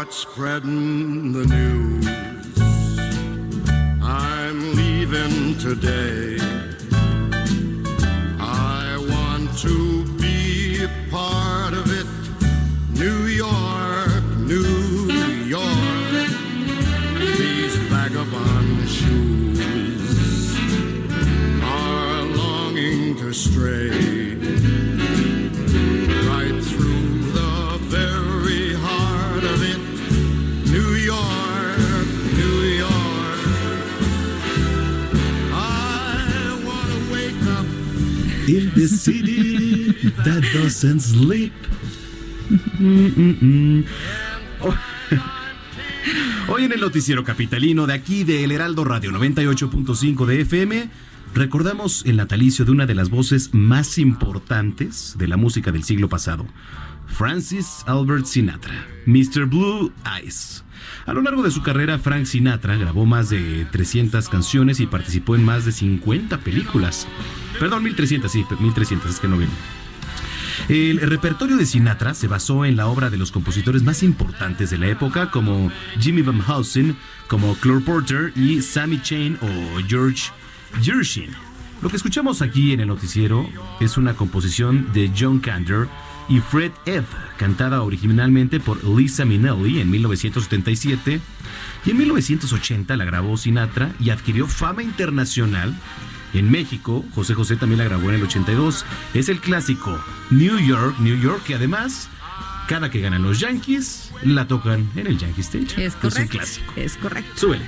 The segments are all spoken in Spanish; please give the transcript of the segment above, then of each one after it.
Start spreading the news. I'm leaving today. I want to be part In the city that doesn't sleep. Hoy en el noticiero capitalino de aquí de El Heraldo Radio 98.5 de FM recordamos el natalicio de una de las voces más importantes de la música del siglo pasado, Francis Albert Sinatra, Mr. Blue Eyes. A lo largo de su carrera, Frank Sinatra grabó más de 300 canciones y participó en más de 50 películas. Perdón, 1300, sí, 1300, es que no ven. El repertorio de Sinatra se basó en la obra de los compositores más importantes de la época, como Jimmy Van Heusen, como Claude Porter y Sammy Chain o George Gershwin. Lo que escuchamos aquí en el noticiero es una composición de John Kander y Fred Ebb, cantada originalmente por Lisa Minnelli en 1977 y en 1980 la grabó Sinatra y adquirió fama internacional en México, José José también la grabó en el 82. Es el clásico New York, New York, que además, cada que ganan los Yankees, la tocan en el Yankee Stage. Es un correcto. clásico. Es correcto. Súbele.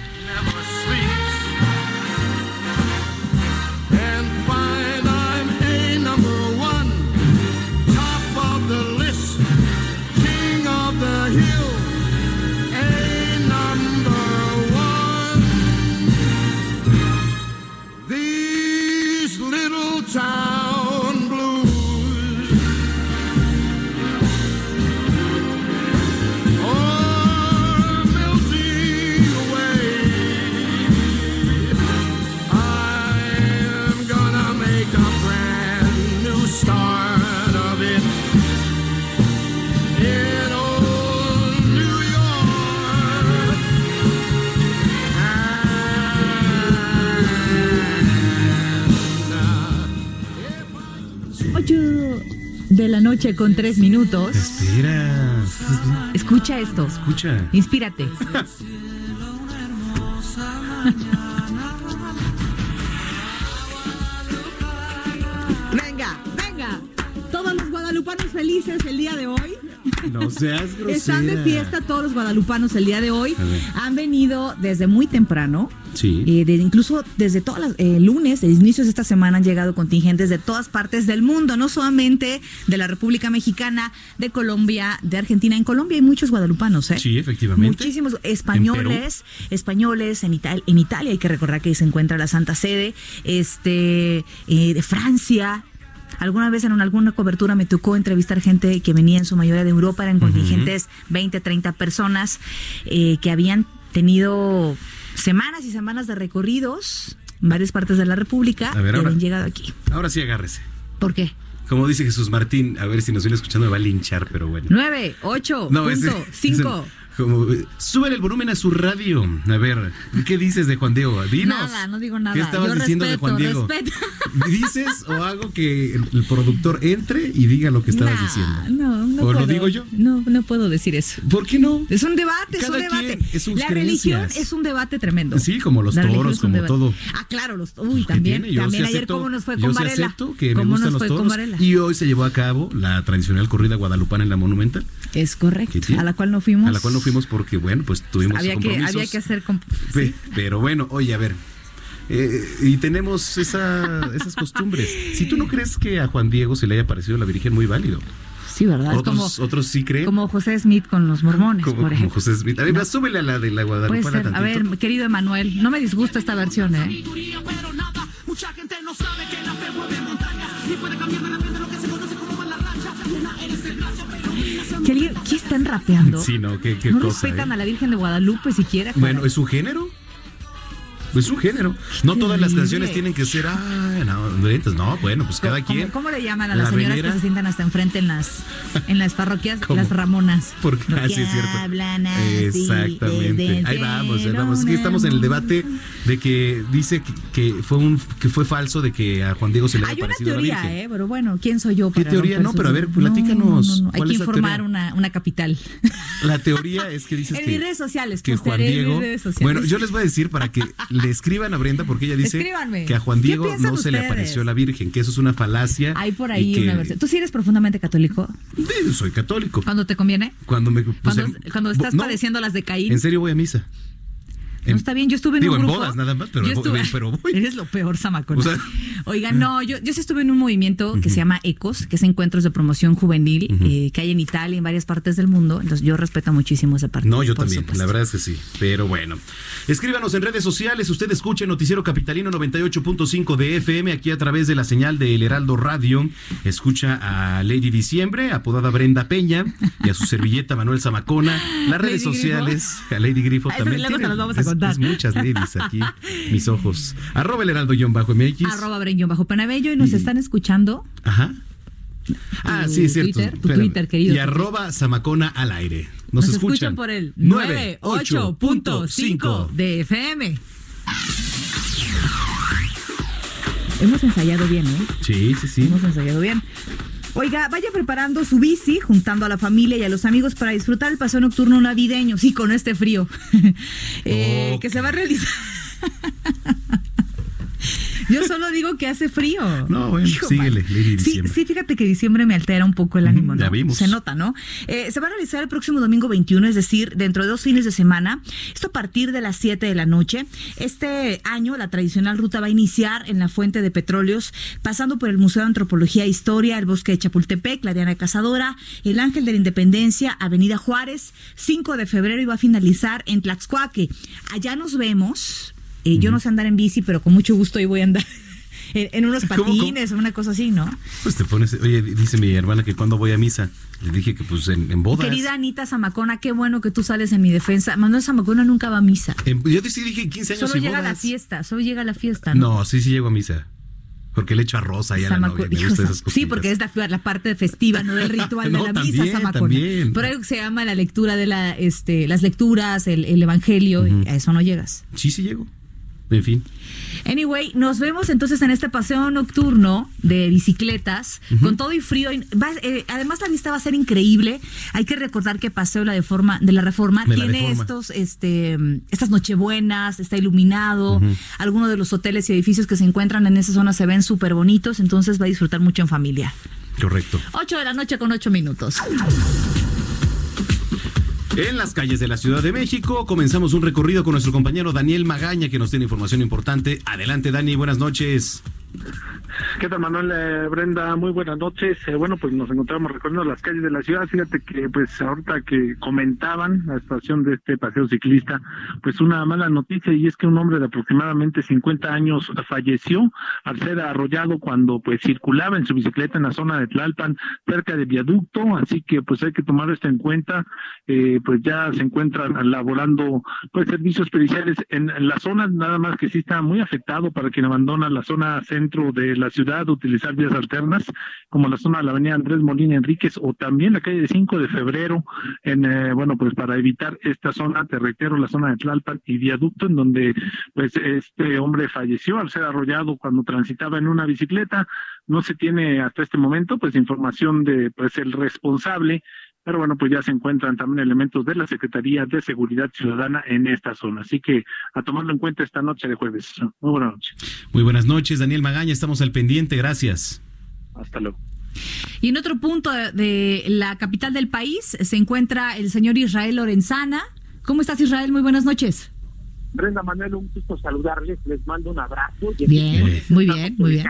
Noche con 3 minutos. Espera. Escucha esto. Escucha. Inspírate. Venga, venga. Todos los guadalupanos felices el día de hoy. No seas grosera. Están de fiesta todos los guadalupanos el día de hoy. Han venido desde muy temprano. Sí. Eh, de- incluso desde todas las eh, lunes, de inicios de esta semana han llegado contingentes de todas partes del mundo, no solamente de la República Mexicana, de Colombia, de Argentina. En Colombia hay muchos guadalupanos, ¿eh? Sí, efectivamente. Muchísimos españoles, españoles en, Ital- en Italia, hay que recordar que ahí se encuentra la Santa Sede, este, eh, de Francia. Alguna vez en una- alguna cobertura me tocó entrevistar gente que venía en su mayoría de Europa, eran contingentes 20, 30 personas eh, que habían tenido semanas y semanas de recorridos en varias partes de la República A ver, y ahora. habían llegado aquí. Ahora sí agárrese. ¿Por qué? Como dice Jesús Martín, a ver si nos viene escuchando, me va a linchar, pero bueno. 9, 8, No, ese- punto, ese- 5. Como, súbele el volumen a su radio. A ver, ¿qué dices de Juan Diego? Dinos. Nada, no digo nada. ¿Qué estabas Yo diciendo de respeto, Juan Diego? respeto. ¿Dices o hago que el, el productor entre y diga lo que estabas Nah, diciendo? No, no ¿O puedo. lo digo yo? No, no puedo decir eso. ¿Por qué no? Es un debate, es un debate. es la religión es un debate tremendo. Sí, como los La toros, como todo. Ah, claro, los Uy, ¿Qué también. Yo También ayer acepto- cómo nos fue con Varela. que me ¿Cómo gustan nos los fue con toros. Varela? Y hoy se llevó a cabo la tradicional corrida guadalupana en la Monumental. Es correcto. A la cual no fuimos. A la cual no fuimos porque, bueno, pues tuvimos Había que, había que hacer. sí. Pero bueno, oye, a ver. eh, y tenemos esa- esas costumbres. Si tú no crees que a Juan Diego se le haya parecido la Virgen, muy válido. Sí, ¿verdad? Otros, como, otros sí creen. como José Smith con los mormones, como, por como ejemplo. José Smith. A ver, súbele a la de la Puede ser. A ver, querido Emanuel, no me disgusta esta versión, ¿eh? pero nada. Mucha gente no sabe que la fe mueve montañas y puede cambiar de la mente lo que se conoce como mala racha. Nena, eres el rayo, pero mira, ¿Qué, alguien- ¿qué están rapeando? Sí, no, qué, qué no cosa. respetan ¿eh? a la Virgen de Guadalupe siquiera. Bueno. ¿es un género? Es un género. No todas las canciones tienen que ser, ah, no, no, bueno, pues cada ¿Cómo- quien. ¿Cómo le llaman a las La señoras venera. que se sientan hasta enfrente en las, en las parroquias? ¿Cómo? Las ramonas. Porque Porque así es cierto. hablan así Exactamente. Ahí vamos, ahí vamos. Aquí estamos en el debate de que dice que, que fue un que fue falso de que a Juan Diego se le había parecido a la teoría, Virgen. ¿eh? Pero bueno, ¿quién soy yo ¿Qué para teoría? romper No, pero a ver, No, platícanos. no, no. Hay ¿Cuál que informar teoría? una, una capital. La teoría es que dices En que mis redes sociales, que Juan Diego. redes sociales. Bueno, yo les voy a decir para que le escriban a Brenda porque ella dice Escríbanme. que a Juan ¿Qué Diego no se le apareció la Virgen, que eso es una falacia. Hay por ahí que- una versión. ¿Tú sí eres profundamente católico? Eh, Soy católico. ¿Cuándo te conviene? Cuando me pues, Cuando, cuando estás no, padeciendo las de Caín. En serio voy a misa. No está bien, yo estuve en digo, un en grupo. bodas nada más, pero Yo voy- estuve- pero voy. Eres lo peor, Samacona. O sea- Oigan, no, yo, yo sí estuve en un movimiento que se llama ECOS, que es Encuentros de Promoción Juvenil, eh, que hay en Italia y en varias partes del mundo. Entonces yo respeto muchísimo esa parte. No, yo también, supuesto. la verdad es que sí. Pero bueno. Escríbanos en redes sociales. Usted escuche Noticiero Capitalino 98.5 de FM aquí a través de la señal de El Heraldo Radio. Escucha a Lady Diciembre, apodada Brenda Peña, y a su servilleta Manuel Zamacona. Las redes Grifo. sociales, a Lady Grifo también. los vamos a es- contar. es muchas ladies aquí, mis ojos. Arroba el Heraldo-MX. Arroba Penabello y nos están escuchando. Ajá. Ah, sí, es cierto. Twitter, tu. Twitter, querido. Y arroba Zamacona al aire. Nos, Nos, escuchan, escuchan por el 98.5 98.5 de FM. Hemos ensayado bien, ¿eh? Sí, sí, sí. Hemos ensayado bien. Oiga, vaya preparando su bici, juntando a la familia y a los amigos para disfrutar el paseo nocturno navideño. Sí, con este frío. Eh. Que se va a realizar. Yo solo digo que hace frío. No, bueno, Hijo, síguele, Sí, sí, fíjate que diciembre me altera un poco el ánimo, ¿no? ya vimos. Se nota, ¿no? Eh, se va a realizar el próximo domingo 21, es decir, dentro de dos fines de semana. Esto a partir de las 7 de la noche. Este año la tradicional ruta va a iniciar en la Fuente de Petróleos, pasando por el Museo de Antropología e Historia, el Bosque de Chapultepec, la Diana Cazadora, el Ángel de la Independencia, Avenida Juárez, 5 de febrero y va a finalizar en Tlaxcuaque. Allá nos vemos. Eh, Yo no sé andar en bici, pero con mucho gusto ahí voy a andar. En, en unos ¿Cómo, cómo? patines o una cosa así, ¿no? Pues te pones, oye, dice mi hermana que cuando voy a misa, le dije que pues en, en bodas. Querida Anita Zamacona, qué bueno que tú sales en mi defensa. Manuel Zamacona nunca va a misa. En- yo sí dije 15 años Solo y llega a la fiesta, solo llega a la fiesta, ¿no? No, sí, sí llego a misa. Porque le echo a la Zamaco- novia. Me Hijo, gustan Sam- esas sí, cositas. porque es la, la parte festiva, no del ritual No, de la misa, Zamacona. también. Algo que se llama la lectura de la, este, las lecturas, el, el evangelio, y a eso no llegas. Sí, sí llego. En fin. Anyway, nos vemos entonces en este paseo nocturno de bicicletas, con todo y frío. Va- eh, además, la vista va a ser increíble. Hay que recordar que Paseo la de, forma, de la Reforma De la tiene Reforma. estos, este, estas nochebuenas, está iluminado. Algunos de los hoteles y edificios que se encuentran en esa zona se ven súper bonitos, entonces va a disfrutar mucho en familia. Correcto. 8 de la noche con 8 minutos. En las calles de la Ciudad de México comenzamos un recorrido con nuestro compañero Daniel Magaña que nos tiene información importante. Adelante Dani, buenas noches. ¿Qué tal, Manuel? Eh, Brenda, muy buenas noches. Eh, bueno, pues nos encontramos recorriendo las calles de la ciudad. Fíjate que, pues, ahorita que comentaban la situación de este paseo ciclista, pues una mala noticia y es que un hombre de aproximadamente 50 años falleció al ser arrollado cuando, pues, circulaba en su bicicleta en la zona de Tlalpan, cerca de viaducto. Así que, pues, hay que tomar esto en cuenta. Eh, pues ya se encuentran laborando, pues, servicios periciales en, en la zona, nada más que sí está muy afectado para quien abandona la zona centro de la ciudad utilizar vías alternas, como la zona de la avenida Andrés Molina Enríquez o también la calle de 5 de febrero, en, eh, bueno, pues para evitar esta zona, te reitero, la zona de Tlalpan y viaducto, en donde pues este hombre falleció al ser arrollado cuando transitaba en una bicicleta. No se tiene hasta este momento pues información de pues el responsable pero bueno, pues ya se encuentran también elementos de la Secretaría de Seguridad Ciudadana en esta zona. Así que a tomarlo en cuenta esta noche de jueves. Muy buenas noches. Muy buenas noches, Daniel Magaña. Estamos al pendiente. Gracias. Hasta luego. Y en otro punto de la capital del país se encuentra el señor Israel Lorenzana. ¿Cómo estás, Israel? Muy buenas noches. Brenda Manuel, un gusto saludarles. Les mando un abrazo. Bien, muy bien, muy bien.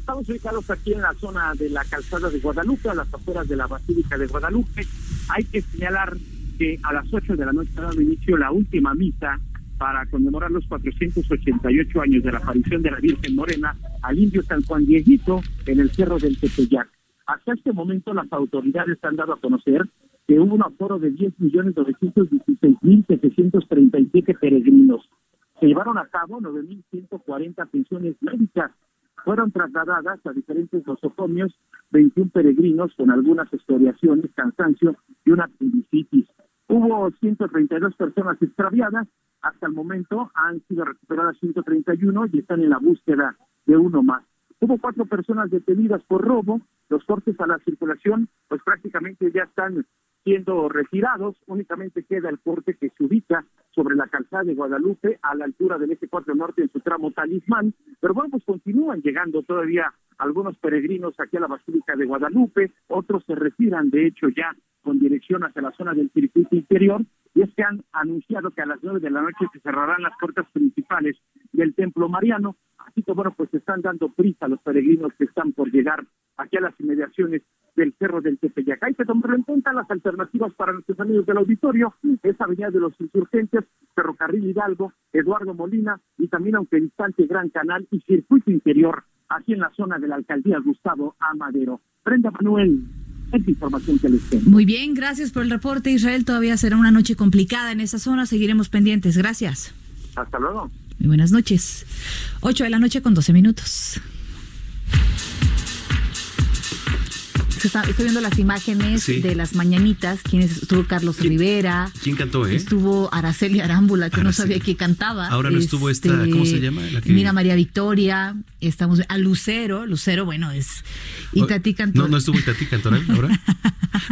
Estamos ubicados aquí en la zona de la calzada de Guadalupe, a las afueras de la Basílica de Guadalupe. Hay que señalar que a las 8 de la noche ha dado inicio la última misa para conmemorar los 488 años de la aparición de la Virgen Morena al indio San Juan Dieguito en el Cerro del Tepeyac. Hasta este momento las autoridades han dado a conocer que hubo un aforo de 10.916.737 peregrinos. Se llevaron a cabo 9.140 pensiones médicas fueron trasladadas a diferentes nosocomios 21 peregrinos con algunas historiaciones, cansancio y una apendicitis. Hubo 132 personas extraviadas, hasta el momento han sido recuperadas 131 y están en la búsqueda de uno más. Hubo cuatro personas detenidas por robo, los cortes a la circulación pues prácticamente ya están siendo retirados, únicamente queda el corte que se ubica sobre la calzada de Guadalupe a la altura del eje 4 norte en su tramo talismán, pero bueno, pues continúan llegando todavía algunos peregrinos aquí a la Basílica de Guadalupe, otros se retiran de hecho ya con dirección hacia la zona del circuito interior, y es que han anunciado que a las nueve de la noche se cerrarán las puertas principales del Templo Mariano, así que bueno, pues están dando prisa a los peregrinos que están por llegar aquí a las inmediaciones del Cerro del Tepeyac. Hay que tomar en cuenta las alternativas para nuestros amigos del auditorio, esa avenida de los insurgentes, Ferrocarril Hidalgo, Eduardo Molina y también aunque distante Gran Canal y Circuito Interior, aquí en la zona de la alcaldía Gustavo Amadero. Brenda Manuel, esta información que les tengo. Muy bien, gracias por el reporte, Israel. Todavía será una noche complicada en esa zona. Seguiremos pendientes. Gracias. Hasta luego. Muy buenas noches. 8 de la noche con 12 minutos. Estoy viendo las imágenes de las mañanitas. ¿Quién estuvo Carlos Rivera. ¿Quién cantó, eh? Estuvo Araceli Arámbula, que no sabía que cantaba. Ahora no estuvo esta, este, ¿cómo se llama? Mira María Victoria. Estamos a Lucero. Lucero, bueno, es. Y Tati cantó. No, no estuvo Tati cantó ahora.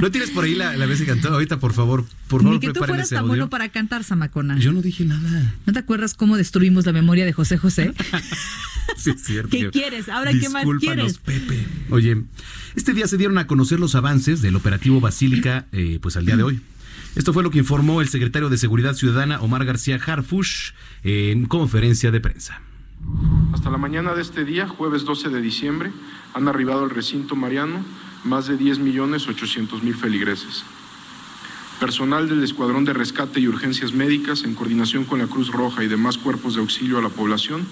¿No tienes por ahí la, vez que cantó? Ahorita, por favor, por favor, Ni que tú fueras tan bueno para cantar, Samacona. Yo no dije nada. ¿No te acuerdas cómo destruimos la memoria de José José? sí, es cierto. ¿Qué quieres? Ahora, ¿qué más quieres? Pepe. Oye, este día se dieron a conocer los avances del operativo Basílica, eh, pues al día de hoy. Esto fue lo que informó el secretario de Seguridad Ciudadana, Omar García Harfush, en conferencia de prensa. Hasta la mañana de este día, jueves 12 de diciembre, han arribado al recinto mariano más de 10 millones 800 mil feligreses. Personal del Escuadrón de Rescate y Urgencias Médicas, en coordinación con la Cruz Roja y demás cuerpos de auxilio a la población,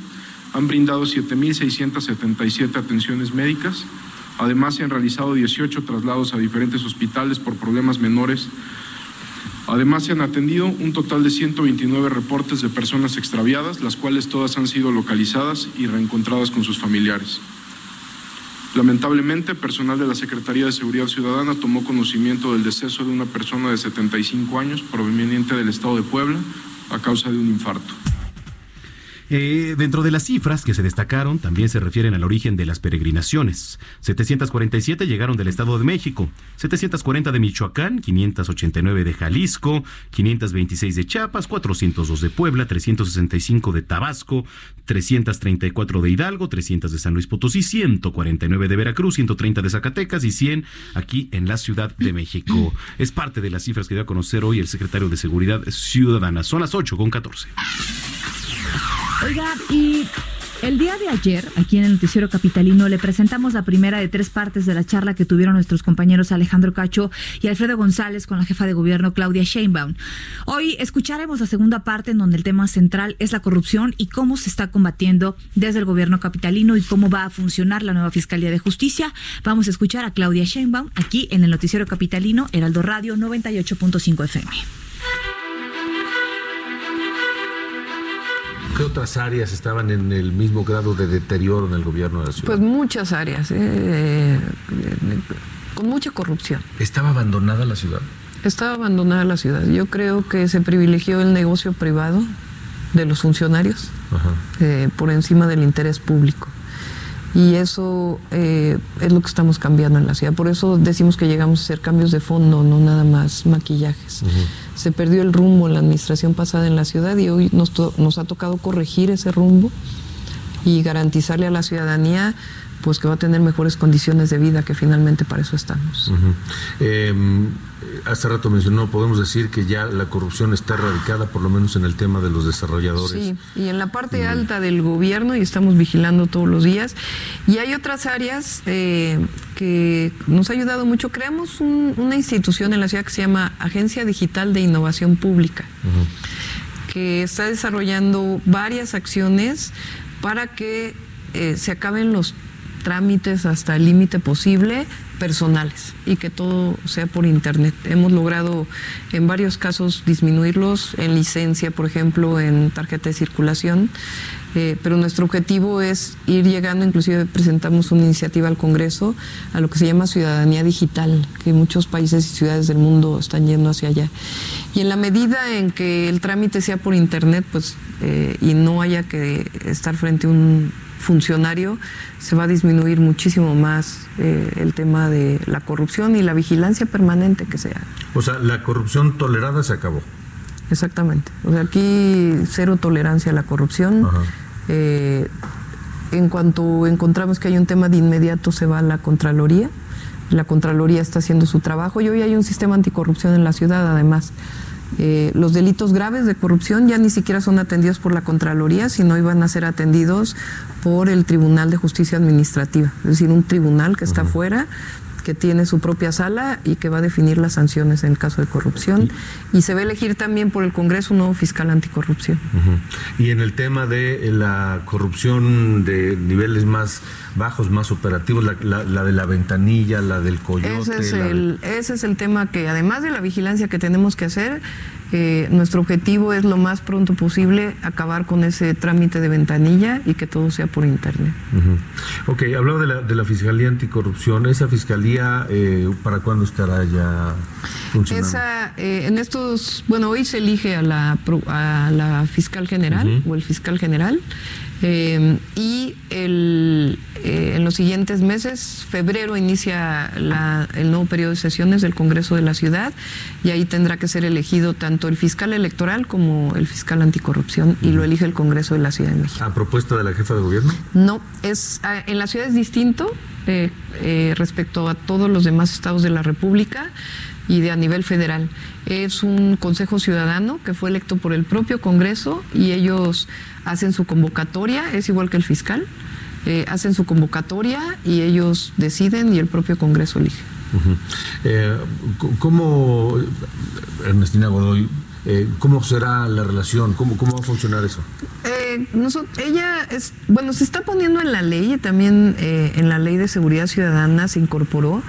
han brindado 7.677 atenciones médicas. Además, se han realizado 18 traslados a diferentes hospitales por problemas menores. Además, se han atendido un total de 129 reportes de personas extraviadas, las cuales todas han sido localizadas y reencontradas con sus familiares. Lamentablemente, personal de la Secretaría de Seguridad Ciudadana tomó conocimiento del deceso de una persona de 75 años proveniente del estado de Puebla a causa de un infarto. Eh, dentro de las cifras que se destacaron, también se refieren al origen de las peregrinaciones. 747 llegaron del Estado de México, 740 de Michoacán, 589 de Jalisco, 526 de Chiapas, 402 de Puebla, 365 de Tabasco, 334 de Hidalgo, 300 de San Luis Potosí, 149 de Veracruz, 130 de Zacatecas y 100 aquí en la Ciudad de México. Es parte de las cifras que dio a conocer hoy el secretario de Seguridad Ciudadana. Son las 8 con 14. Oiga, y el día de ayer, aquí en el Noticiero Capitalino, le presentamos la primera de tres partes de la charla que tuvieron nuestros compañeros Alejandro Cacho y Alfredo González con la jefa de gobierno Claudia Sheinbaum. Hoy escucharemos la segunda parte en donde el tema central es la corrupción y cómo se está combatiendo desde el gobierno capitalino y cómo va a funcionar la nueva Fiscalía de Justicia. Vamos a escuchar a Claudia Sheinbaum aquí en el Noticiero Capitalino, Heraldo Radio 98.5 FM. ¿Qué otras áreas estaban en el mismo grado de deterioro en el gobierno de la ciudad? Pues muchas áreas, ¿eh? con mucha corrupción. ¿Estaba abandonada la ciudad? Estaba abandonada la ciudad. Yo creo que se privilegió el negocio privado de los funcionarios eh, por encima del interés público. Y eso eh, es lo que estamos cambiando en la ciudad. Por eso decimos que llegamos a hacer cambios de fondo, no nada más maquillajes. Se perdió el rumbo en la administración pasada en la ciudad y hoy nos, nos ha tocado corregir ese rumbo y garantizarle a la ciudadanía pues que va a tener mejores condiciones de vida, que finalmente para eso estamos. Em, hace rato mencionó, podemos decir que ya la corrupción está erradicada, por lo menos en el tema de los desarrolladores. Sí, y en la parte alta del gobierno, y estamos vigilando todos los días. Y hay otras áreas eh, que nos ha ayudado mucho. Creamos una institución en la ciudad que se llama Agencia Digital de Innovación Pública, que está desarrollando varias acciones para que eh, se acaben los trámites hasta el límite posible personales y que todo sea por internet. Hemos logrado en varios casos disminuirlos en licencia, por ejemplo, en tarjeta de circulación, eh, pero nuestro objetivo es ir llegando, inclusive presentamos una iniciativa al Congreso, a lo que se llama ciudadanía digital, que muchos países y ciudades del mundo están yendo hacia allá. Y en la medida en que el trámite sea por internet, pues, eh, y no haya que estar frente a un funcionario, se va a disminuir muchísimo más eh, el tema de la corrupción y la vigilancia permanente que sea. O sea, la corrupción tolerada se acabó. Exactamente. O sea, aquí cero tolerancia a la corrupción. Eh, en cuanto encontramos que hay un tema de inmediato, se va a la Contraloría. La Contraloría está haciendo su trabajo y hoy hay un sistema anticorrupción en la ciudad, además. Eh, los delitos graves de corrupción ya ni siquiera son atendidos por la Contraloría, sino iban a ser atendidos por el Tribunal de Justicia Administrativa, es decir, un tribunal que está fuera que tiene su propia sala y que va a definir las sanciones en el caso de corrupción. Y se va a elegir también por el Congreso un nuevo fiscal anticorrupción. Y en el tema de la corrupción de niveles más bajos, más operativos, la, de la ventanilla, la del coyote. Ese es, el, ese es el tema que, además de la vigilancia que tenemos que hacer, eh, nuestro objetivo es lo más pronto posible acabar con ese trámite de ventanilla y que todo sea por internet. Ok, hablaba de la, de la Fiscalía Anticorrupción. ¿Esa Fiscalía eh, para cuándo estará ya funcionando? Esa, eh, en estos, bueno, hoy se elige a la, a la fiscal general o el fiscal general. Eh, y el, eh, en los siguientes meses, febrero inicia el nuevo periodo de sesiones del Congreso de la Ciudad y ahí tendrá que ser elegido tanto el fiscal electoral como el fiscal anticorrupción y lo elige el Congreso de la Ciudad de México. ¿A propuesta de la jefa de gobierno? No, es en la ciudad es distinto eh, respecto a todos los demás estados de la República y de a nivel federal. Es un consejo ciudadano que fue electo por el propio Congreso y ellos hacen su convocatoria, es igual que el fiscal, eh, hacen su convocatoria y ellos deciden y el propio Congreso elige. Eh, ¿Cómo, Ernestina Godoy, eh, ¿Cómo será la relación? ¿Cómo, cómo va a funcionar eso? Eh, ella es, bueno, se está poniendo en la ley y también eh, en la ley de seguridad ciudadana se incorporó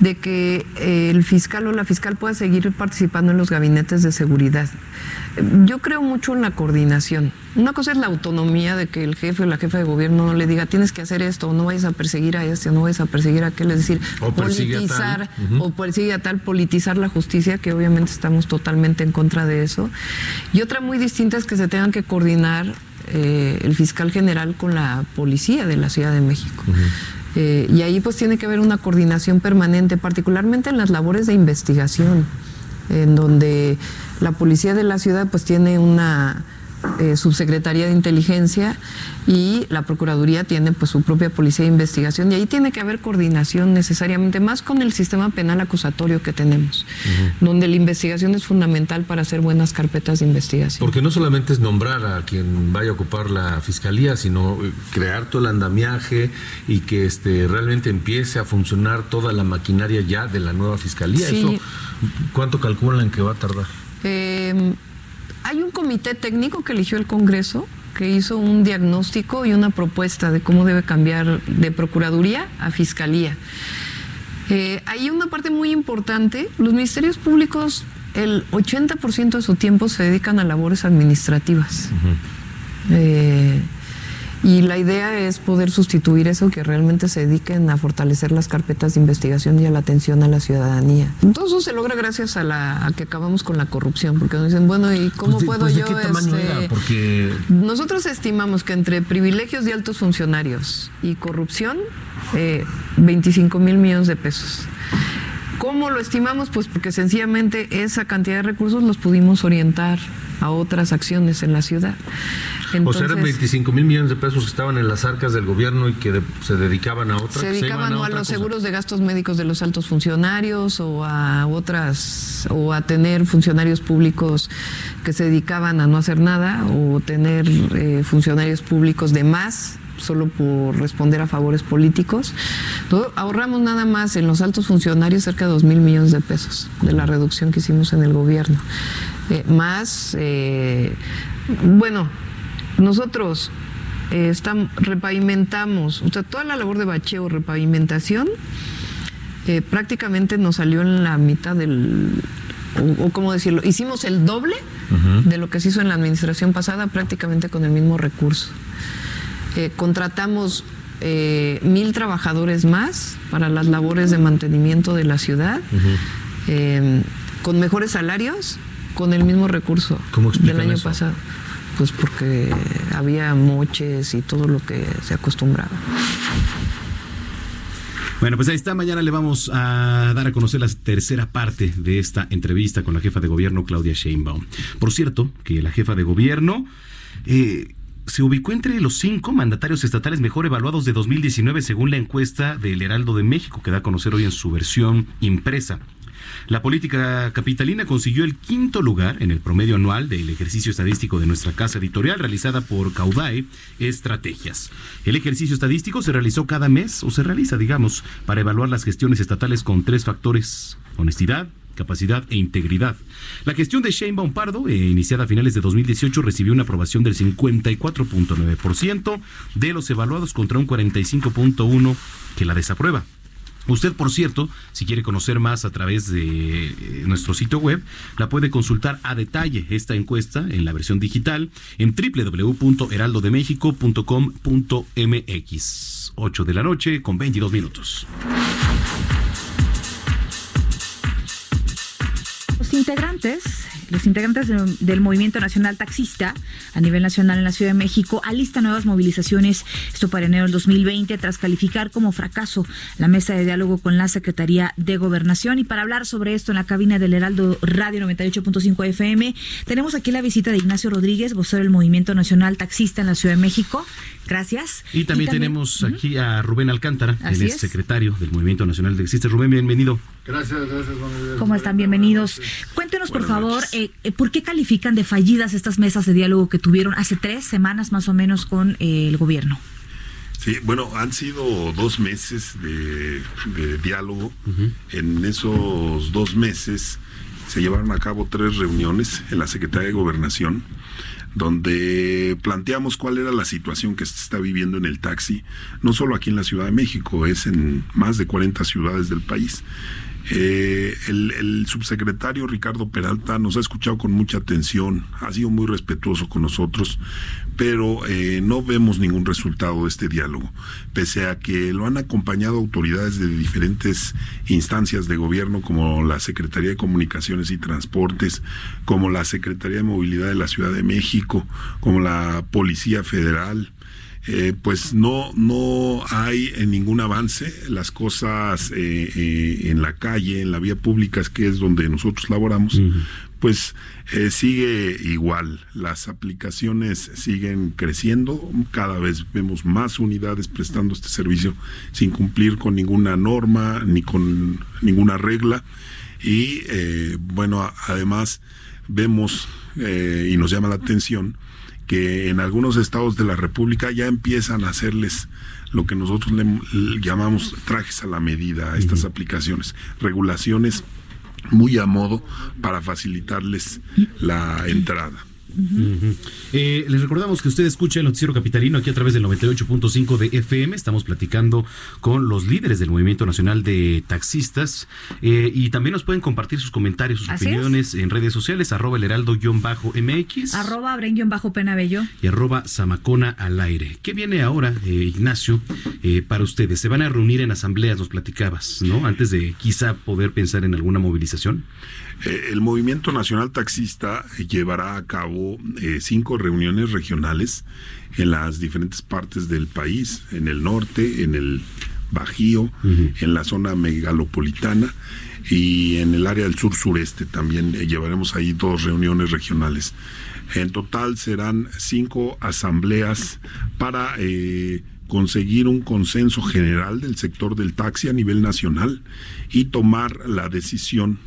de que el fiscal o la fiscal pueda seguir participando en los gabinetes de seguridad. Yo creo mucho en la coordinación. Una cosa es la autonomía de que el jefe o la jefa de gobierno no le diga tienes que hacer esto, o no vayas a perseguir a este, o no vayas a perseguir a aquel, es decir, politizar o persigue a tal, politizar la justicia, que obviamente estamos totalmente en contra de eso. Y otra muy distinta es que se tengan que coordinar eh, el fiscal general con la policía de la Ciudad de México. Eh, y ahí pues tiene que haber una coordinación permanente, particularmente en las labores de investigación, en donde la policía de la ciudad pues tiene una eh, subsecretaría de inteligencia y la procuraduría tiene pues su propia policía de investigación y ahí tiene que haber coordinación necesariamente más con el sistema penal acusatorio que tenemos, donde la investigación es fundamental para hacer buenas carpetas de investigación. Porque no solamente es nombrar a quien vaya a ocupar la fiscalía, sino eh, crear todo el andamiaje y que este realmente empiece a funcionar toda la maquinaria ya de la nueva fiscalía. Eso, ¿cuánto calculan que va a tardar? Eh, hay un comité técnico que eligió el Congreso que hizo un diagnóstico y una propuesta de cómo debe cambiar de Procuraduría a Fiscalía. Eh, hay una parte muy importante, los ministerios públicos, el 80% de su tiempo se dedican a labores administrativas. Eh, y la idea es poder sustituir eso, que realmente se dediquen a fortalecer las carpetas de investigación y a la atención a la ciudadanía. Todo eso se logra gracias a, la, que acabamos con la corrupción, porque nos dicen, bueno, ¿y cómo pues puedo pues yo? Qué este, Porque... Nosotros estimamos que entre privilegios de altos funcionarios y corrupción, eh, 25 mil millones de pesos. ¿Cómo lo estimamos? Pues porque sencillamente esa cantidad de recursos los pudimos orientar a otras acciones en la ciudad. o sea, eran 25 mil millones de pesos que estaban en las arcas del gobierno y que se dedicaban a otras. Se dedicaban a, los seguros de gastos médicos de los altos funcionarios o a otras, o a tener funcionarios públicos que se dedicaban a no hacer nada o tener eh, funcionarios públicos de más solo por responder a favores políticos. ahorramos nada más en los altos funcionarios cerca de dos mil millones de pesos de la reducción que hicimos en el gobierno. Eh, más, eh, bueno, nosotros eh, estamos, repavimentamos, o sea, toda la labor de bacheo, repavimentación, prácticamente nos salió en la mitad del, o, cómo decirlo, hicimos el doble de lo que se hizo en la administración pasada prácticamente con el mismo recurso. Contratamos mil trabajadores más para las labores de mantenimiento de la ciudad, con mejores salarios con el mismo recurso del año pasado. Pues porque había moches y todo lo que se acostumbraba. Bueno, pues ahí está. Mañana le vamos a dar a conocer la tercera parte de esta entrevista con la jefa de gobierno, Claudia Sheinbaum. Por cierto, que la jefa de gobierno eh, se ubicó entre los cinco mandatarios estatales mejor evaluados de 2019 según la encuesta del Heraldo de México, que da a conocer hoy en su versión impresa. La política capitalina consiguió el quinto lugar en el promedio anual del ejercicio estadístico de nuestra casa editorial realizada por Caudae Estrategias. El ejercicio estadístico se realizó cada mes, o se realiza, digamos, para evaluar las gestiones estatales con tres factores, honestidad, capacidad e integridad. La gestión de Shane Pardo, eh, iniciada a finales de 2018, recibió una aprobación del 54.9% de los evaluados contra un 45.1% que la desaprueba. Usted, por cierto, si quiere conocer más a través de eh, nuestro sitio web, la puede consultar a detalle esta encuesta en la versión digital en www.heraldodemexico.com.mx. 8 de la noche con 22 minutos. Los integrantes del Movimiento Nacional Taxista a nivel nacional en la Ciudad de México alistan nuevas movilizaciones, esto para enero del 2020, tras calificar como fracaso la mesa de diálogo con la Secretaría de Gobernación. Y para hablar sobre esto en la cabina del Heraldo Radio 98.5 FM, tenemos aquí la visita de Ignacio Rodríguez, vocero del Movimiento Nacional Taxista en la Ciudad de México. Gracias. Y también, tenemos aquí a Rubén Alcántara, el es secretario del Movimiento Nacional Taxista. Rubén, bienvenido. Gracias, gracias. ¿Cómo están? Bienvenidos. Cuéntenos, por favor, eh, eh, ¿por qué califican de fallidas estas mesas de diálogo que tuvieron hace tres semanas más o menos con eh, el gobierno? Sí, bueno, han sido dos meses de, diálogo. En esos dos meses se llevaron a cabo tres reuniones en la Secretaría de Gobernación donde planteamos cuál era la situación que se está viviendo en el taxi, no solo aquí en la Ciudad de México, es en más de 40 ciudades del país. Eh, el, subsecretario Ricardo Peralta nos ha escuchado con mucha atención, ha sido muy respetuoso con nosotros, pero eh, no vemos ningún resultado de este diálogo, pese a que lo han acompañado autoridades de diferentes instancias de gobierno, como la Secretaría de Comunicaciones y Transportes, como la Secretaría de Movilidad de la Ciudad de México, como la Policía Federal, eh, pues no, no hay ningún avance. Las cosas eh, eh, en la calle, en la vía pública, que es donde nosotros laboramos, pues sigue igual. Las aplicaciones siguen creciendo, cada vez vemos más unidades prestando este servicio sin cumplir con ninguna norma ni con ninguna regla. Y bueno, además vemos y nos llama la atención que en algunos estados de la República ya empiezan a hacerles lo que nosotros le, llamamos trajes a la medida a estas aplicaciones, regulaciones muy a modo para facilitarles la entrada. Eh, les recordamos que usted escucha el noticiero capitalino aquí a través del 98.5 de FM. Estamos platicando con los líderes del Movimiento Nacional de Taxistas eh, y también nos pueden compartir sus comentarios, sus opiniones en redes sociales, arroba el heraldo-mx. Arroba bren-penabello. Y arroba zamacona al aire. ¿Qué viene ahora, eh, Ignacio, para ustedes? ¿Se van a reunir en asambleas, nos platicabas, ¿no? Antes de quizá poder pensar en alguna movilización. Eh, el Movimiento Nacional Taxista llevará a cabo eh, cinco reuniones regionales en las diferentes partes del país, en el norte, en el Bajío, en la zona megalopolitana y en el área del sur sureste también eh, llevaremos ahí dos reuniones regionales. En total serán cinco asambleas para conseguir un consenso general del sector del taxi a nivel nacional y tomar la decisión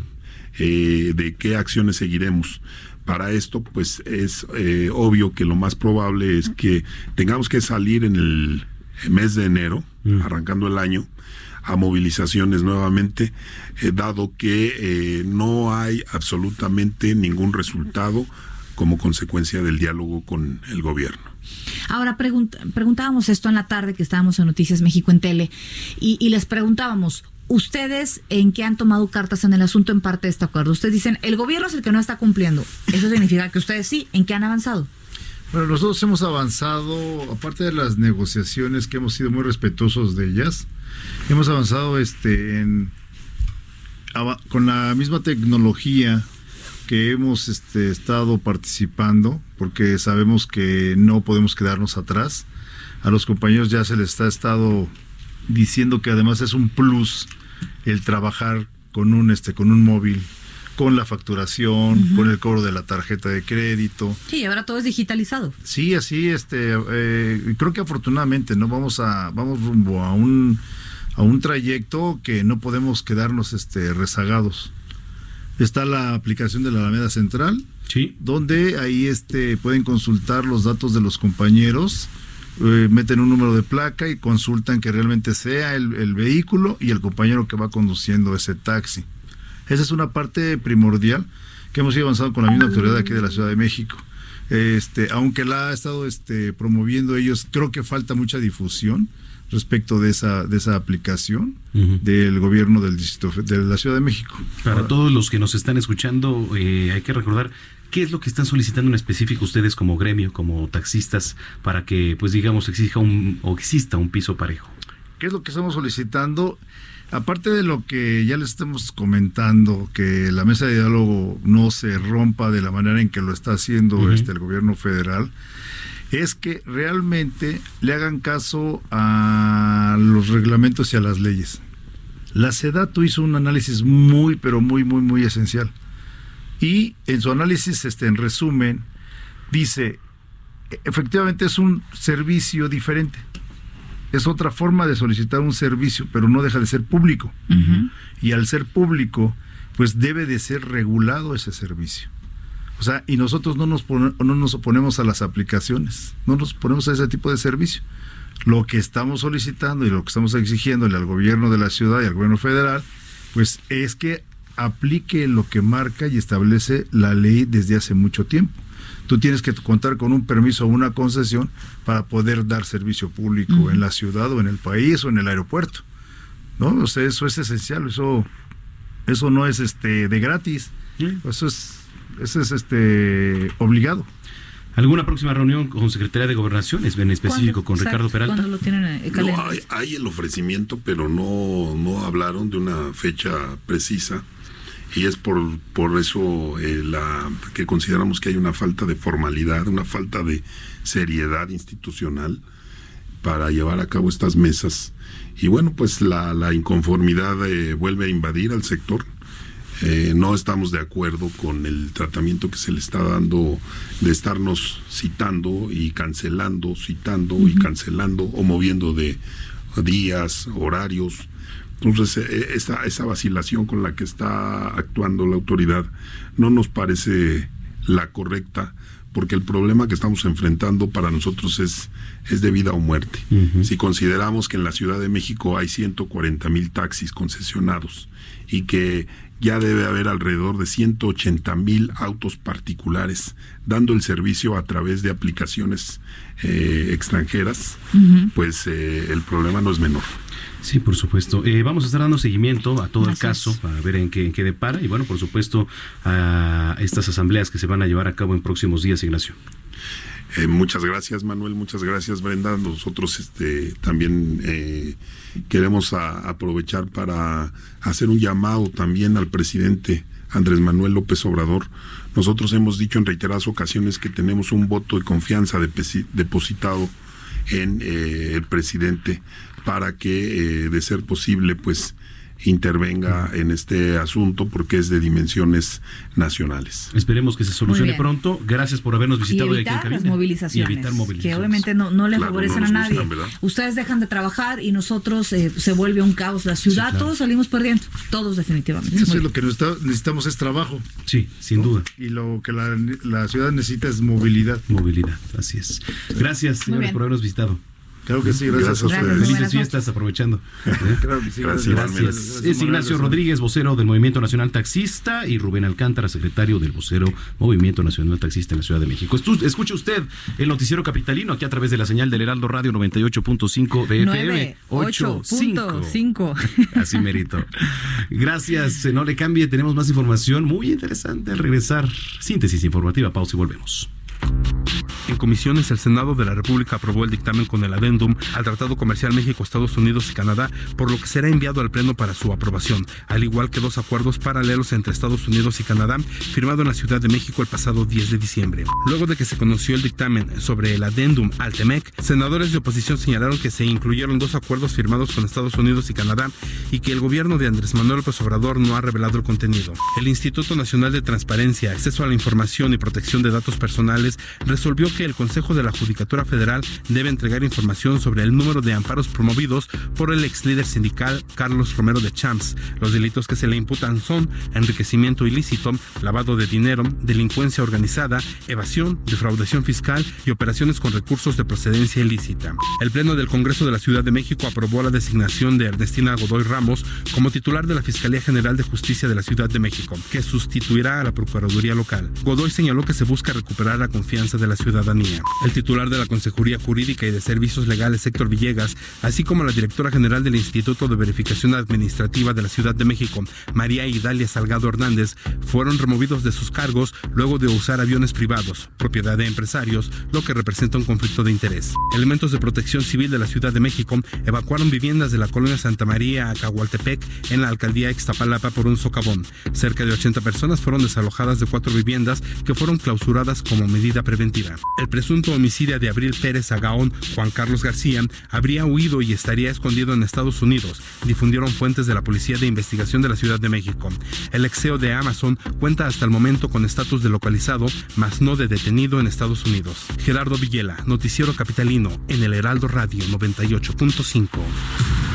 eh, de qué acciones seguiremos. Para esto, pues es eh, obvio que lo más probable es que tengamos que salir en el mes de enero, mm. arrancando el año, a movilizaciones nuevamente, eh, dado que no hay absolutamente ningún resultado como consecuencia del diálogo con el gobierno. Ahora preguntábamos esto en la tarde que estábamos en Noticias México en Tele y, y les preguntábamos, ¿Ustedes en qué han tomado cartas en el asunto en parte de este acuerdo? Ustedes dicen, el gobierno es el que no está cumpliendo. Eso significa que ustedes sí, ¿en qué han avanzado? Bueno, nosotros hemos avanzado, aparte de las negociaciones que hemos sido muy respetuosos de ellas, hemos avanzado este en con la misma tecnología que hemos este, estado participando, porque sabemos que no podemos quedarnos atrás. A los compañeros ya se les está estado diciendo que además es un plus el trabajar con un este con un móvil con la facturación, con el cobro de la tarjeta de crédito. Sí, ahora todo es digitalizado. Sí, así, este, eh, creo que afortunadamente no vamos a, vamos rumbo a un, a un trayecto que no podemos quedarnos, este, rezagados. Está la aplicación de la Alameda Central, sí. donde ahí, este, pueden consultar los datos de los compañeros eh, meten un número de placa y consultan que realmente sea el, vehículo y el compañero que va conduciendo ese taxi. Esa es una parte primordial que hemos ido avanzando con la misma autoridad aquí de la Ciudad de México. Este, aunque la ha estado este, promoviendo ellos, creo que falta mucha difusión respecto de esa de esa aplicación del gobierno del distrito de la Ciudad de México. Para todos los que nos están escuchando, eh, hay que recordar ¿Qué es lo que están solicitando en específico ustedes como gremio, como taxistas, para que, pues digamos, exija un, o exista un piso parejo? ¿Qué es lo que estamos solicitando? Aparte de lo que ya les estamos comentando, que la mesa de diálogo no se rompa de la manera en que lo está haciendo este, el gobierno federal, es que realmente le hagan caso a los reglamentos y a las leyes. La SEDATO hizo un análisis muy, pero muy, muy, muy esencial y en su análisis, este, en resumen, dice, efectivamente es un servicio diferente. Es otra forma de solicitar un servicio, pero no deja de ser público. Y al ser público, pues debe de ser regulado ese servicio. O sea, y nosotros no nos, no nos oponemos a las aplicaciones, no nos oponemos a ese tipo de servicio. Lo que estamos solicitando y lo que estamos exigiéndole al gobierno de la ciudad y al gobierno federal, pues es que aplique lo que marca y establece la ley desde hace mucho tiempo. Tú tienes que contar con un permiso o una concesión para poder dar servicio público en la ciudad o en el país o en el aeropuerto. ¿No? O sea, eso es esencial, eso eso no es este de gratis. Eso es eso es este obligado. ¿Alguna próxima reunión con Secretaría de Gobernación, en específico con Ricardo Peralta? Lo tienen eh, no, hay, hay, el ofrecimiento, pero no, no hablaron de una fecha precisa y es por, por eso eh, la, que consideramos que hay una falta de formalidad, una falta de seriedad institucional para llevar a cabo estas mesas. Y bueno, pues la, la inconformidad eh, vuelve a invadir al sector. Eh, no estamos de acuerdo con el tratamiento que se le está dando de estarnos citando y cancelando, citando y cancelando o moviendo de días, horarios entonces, eh, esa, esa vacilación con la que está actuando la autoridad no nos parece la correcta, porque el problema que estamos enfrentando para nosotros es, es de vida o muerte. Si consideramos que en la Ciudad de México hay 140 mil taxis concesionados y que ya debe haber alrededor de 180 mil autos particulares dando el servicio a través de aplicaciones eh, extranjeras, pues eh, el problema no es menor. Sí, por supuesto. Eh, vamos a estar dando seguimiento a todo el caso para ver en qué, en qué depara y bueno, por supuesto, a estas asambleas que se van a llevar a cabo en próximos días, Ignacio. Eh, muchas gracias Manuel, muchas gracias Brenda. Nosotros este, también eh, queremos aprovechar para hacer un llamado también al presidente Andrés Manuel López Obrador. Nosotros hemos dicho en reiteradas ocasiones que tenemos un voto de confianza depositado en el presidente para que, eh, de ser posible, pues intervenga en este asunto porque es de dimensiones nacionales. Esperemos que se solucione pronto. Gracias por habernos visitado y evitar las movilizaciones, y evitar movilizaciones. Que obviamente no, no le favorecen a nadie. Ustedes dejan de trabajar y nosotros eh, se vuelve un caos la ciudad. Todos salimos perdiendo. Todos definitivamente. Eso es lo que necesitamos es trabajo. Sí, sin duda. Y lo que la, la, ciudad necesita es movilidad. Movilidad, así es. Gracias, señores, por habernos visitado. Claro que sí, gracias, a ustedes. Felices fiestas, aprovechando. gracias. Es Ignacio Rodríguez, vocero del Movimiento Nacional Taxista, y Rubén Alcántara, secretario del vocero Movimiento Nacional Taxista en la Ciudad de México. Escuche usted el noticiero capitalino aquí a través de la señal del Heraldo Radio 98.5 de FM. 8.5. Así merito. Gracias, no le cambie, tenemos más información muy interesante al regresar. Síntesis informativa, pausa y volvemos. En comisiones, el Senado de la República aprobó el dictamen con el adendum al Tratado Comercial México, Estados Unidos y Canadá, por lo que será enviado al Pleno para su aprobación, al igual que dos acuerdos paralelos entre Estados Unidos y Canadá, firmado en la Ciudad de México el pasado 10 de diciembre. Luego de que se conoció el dictamen sobre el adendum al TEMEC, senadores de oposición señalaron que se incluyeron dos acuerdos firmados con Estados Unidos y Canadá y que el gobierno de Andrés Manuel López Obrador no ha revelado el contenido. El Instituto Nacional de Transparencia, Acceso a la Información y Protección de Datos Personales resolvió que el Consejo de la Judicatura Federal debe entregar información sobre el número de amparos promovidos por el ex líder sindical Carlos Romero de Champs. Los delitos que se le imputan son enriquecimiento ilícito, lavado de dinero, delincuencia organizada, evasión, defraudación fiscal y operaciones con recursos de procedencia ilícita. El Pleno del Congreso de la Ciudad de México aprobó la designación de Ernestina Godoy Ramos como titular de la Fiscalía General de Justicia de la Ciudad de México, que sustituirá a la Procuraduría Local. Godoy señaló que se busca recuperar la confianza de la El titular de la Consejería Jurídica y de Servicios Legales, Héctor Villegas, así como la directora general del Instituto de Verificación Administrativa de la Ciudad de México, María Idalia Salgado Hernández, fueron removidos de sus cargos luego de usar aviones privados, propiedad de empresarios, lo que representa un conflicto de interés. Elementos de protección civil de la Ciudad de México evacuaron viviendas de la colonia Santa María a Cahualtepec en la alcaldía Ixtapalapa por un socavón. Cerca de 80 personas fueron desalojadas de cuatro viviendas que fueron clausuradas como medida preventiva. El presunto homicidio de Abril Pérez Agaón, Juan Carlos García, habría huido y estaría escondido en Estados Unidos, difundieron fuentes de la Policía de Investigación de la Ciudad de México. El exeo de Amazon cuenta hasta el momento con estatus de localizado, mas no de detenido en Estados Unidos. Gerardo Villela, Noticiero Capitalino, en el Heraldo Radio 98.5.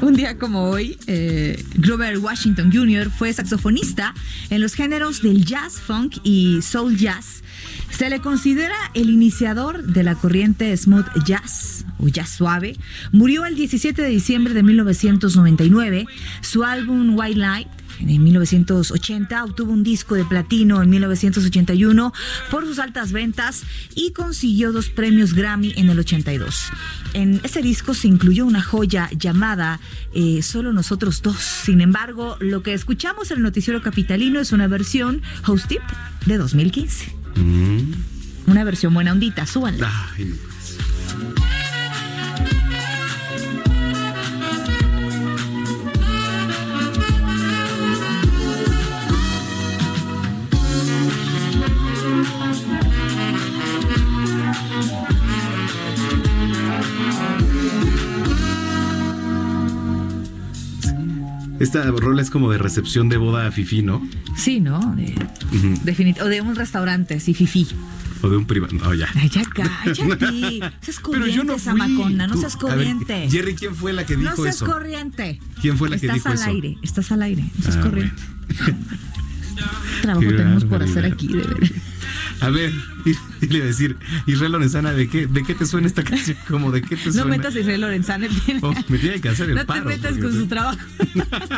Un día como hoy, eh, Grover Washington Jr. fue saxofonista en los géneros del jazz, funk y soul jazz. Se le considera el iniciador de la corriente smooth jazz o jazz suave. Murió el 17 de diciembre de 1999. Su álbum White Light en 1980, obtuvo un disco de platino en 1981 por sus altas ventas y consiguió dos premios Grammy en el 82. En ese disco se incluyó una joya llamada eh, Solo Nosotros Dos. Sin embargo, lo que escuchamos en el noticiero capitalino es una versión Host Tip de 2015. Una versión buena ondita, súbanla. Ay, no, Esta rola es como de recepción de boda a Fifi, ¿no? Sí, ¿no? De, definit- o de un restaurante, sí, fifi. O de un privado. No, ya. Ay, ya cállate. No seas Pero yo no corriente, fui. No seas a ver, corriente. Jerry, ¿quién fue la que no dijo seas eso? corriente. ¿Quién fue la que estás dijo al eso? aire, estás al aire, no seas Ah, corriente. Trabajo Qué tenemos por hacer aquí, de verdad. A ver, y le iba a decir, Israel Lorenzana, ¿de qué, ¿de qué te suena esta canción? Como de qué te No suena? metas a Israel Lorenzana. tiene- Oh, me tiene que hacer el no te paro, metas porque- con su trabajo.